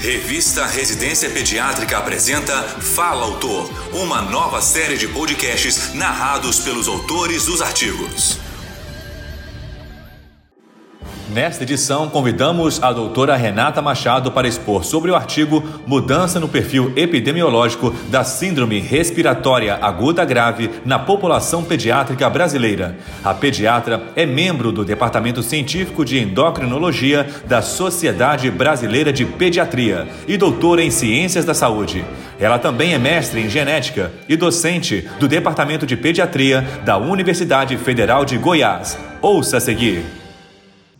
Revista Residência Pediátrica apresenta Fala Autor, uma nova série de podcasts narrados pelos autores dos artigos. Nesta edição, convidamos a doutora Renata Machado para expor sobre o artigo Mudança no perfil epidemiológico da Síndrome Respiratória Aguda Grave na população pediátrica brasileira. A pediatra é membro do Departamento Científico de Endocrinologia da Sociedade Brasileira de Pediatria e doutora em Ciências da Saúde. Ela também é mestre em genética e docente do Departamento de Pediatria da Universidade Federal de Goiás. Ouça a seguir.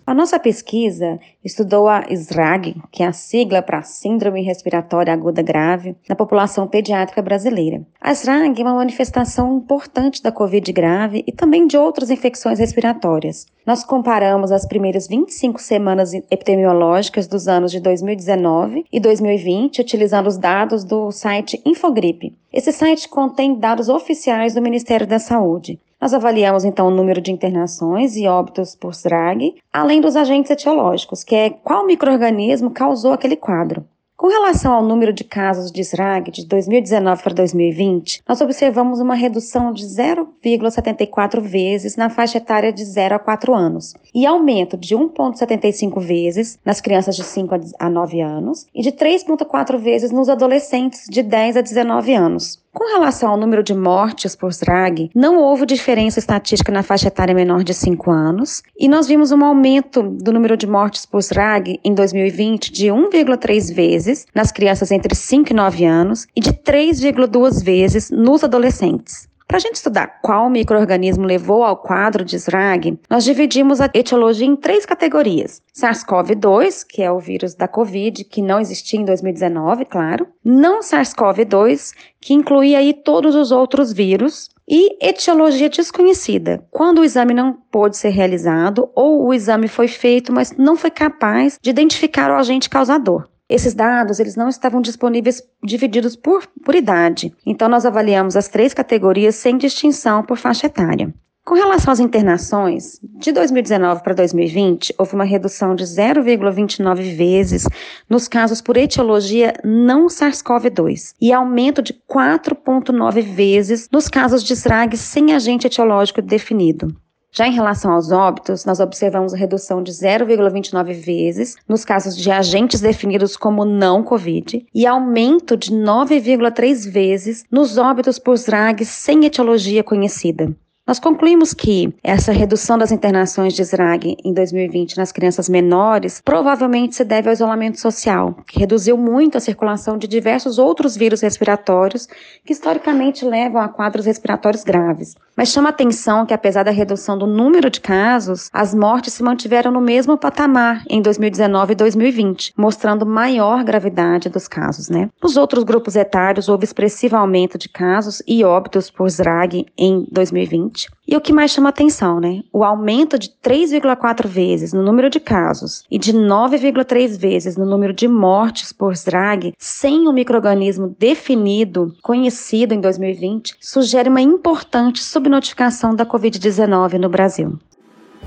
A nossa pesquisa estudou a SRAG, que é a sigla para Síndrome Respiratória Aguda Grave, na população pediátrica brasileira. A SRAG é uma manifestação importante da Covid grave e também de outras infecções respiratórias. Nós comparamos as primeiras 25 semanas epidemiológicas dos anos de 2019 e 2020, utilizando os dados do site Infogripe. Esse site contém dados oficiais do Ministério da Saúde. Nós avaliamos então o número de internações e óbitos por SRAG, além dos agentes etiológicos, que é qual microorganismo causou aquele quadro. Com relação ao número de casos de SRAG de 2019 para 2020, nós observamos uma redução de 0,74 vezes na faixa etária de 0 a 4 anos e aumento de 1,75 vezes nas crianças de 5 a 9 anos e de 3,4 vezes nos adolescentes de 10 a 19 anos. Com relação ao número de mortes por SRAG, não houve diferença estatística na faixa etária menor de 5 anos, e nós vimos um aumento do número de mortes por SRAG em 2020 de 1,3 vezes nas crianças entre 5 e 9 anos e de 3,2 vezes nos adolescentes. Para a gente estudar qual microorganismo levou ao quadro de SRAG, nós dividimos a etiologia em três categorias: SARS-CoV-2, que é o vírus da Covid, que não existia em 2019, claro, não SARS-CoV-2, que incluía aí todos os outros vírus, e etiologia desconhecida, quando o exame não pôde ser realizado ou o exame foi feito, mas não foi capaz de identificar o agente causador. Esses dados eles não estavam disponíveis divididos por, por idade, então nós avaliamos as três categorias sem distinção por faixa etária. Com relação às internações, de 2019 para 2020, houve uma redução de 0,29 vezes nos casos por etiologia não SARS-CoV-2 e aumento de 4,9 vezes nos casos de SRAG sem agente etiológico definido. Já em relação aos óbitos, nós observamos redução de 0,29 vezes nos casos de agentes definidos como não COVID e aumento de 9,3 vezes nos óbitos por SRAG sem etiologia conhecida. Nós concluímos que essa redução das internações de SRAG em 2020 nas crianças menores provavelmente se deve ao isolamento social, que reduziu muito a circulação de diversos outros vírus respiratórios que historicamente levam a quadros respiratórios graves. Mas chama atenção que, apesar da redução do número de casos, as mortes se mantiveram no mesmo patamar em 2019 e 2020, mostrando maior gravidade dos casos. Né? Nos outros grupos etários, houve expressivo aumento de casos e óbitos por SRAG em 2020. E o que mais chama atenção, né? O aumento de 3,4 vezes no número de casos e de 9,3 vezes no número de mortes por SRAG sem o um microorganismo definido, conhecido em 2020, sugere uma importante subnotificação da Covid-19 no Brasil.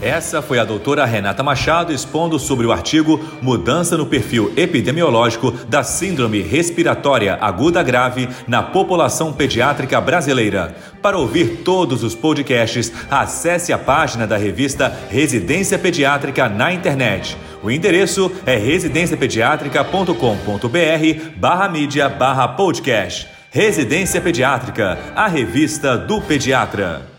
Essa foi a doutora Renata Machado expondo sobre o artigo Mudança no perfil epidemiológico da Síndrome Respiratória Aguda Grave na população pediátrica brasileira. Para ouvir todos os podcasts, acesse a página da revista Residência Pediátrica na internet. O endereço é residenciapediatrica.com.br barra mídia barra podcast. Residência Pediátrica, a revista do pediatra.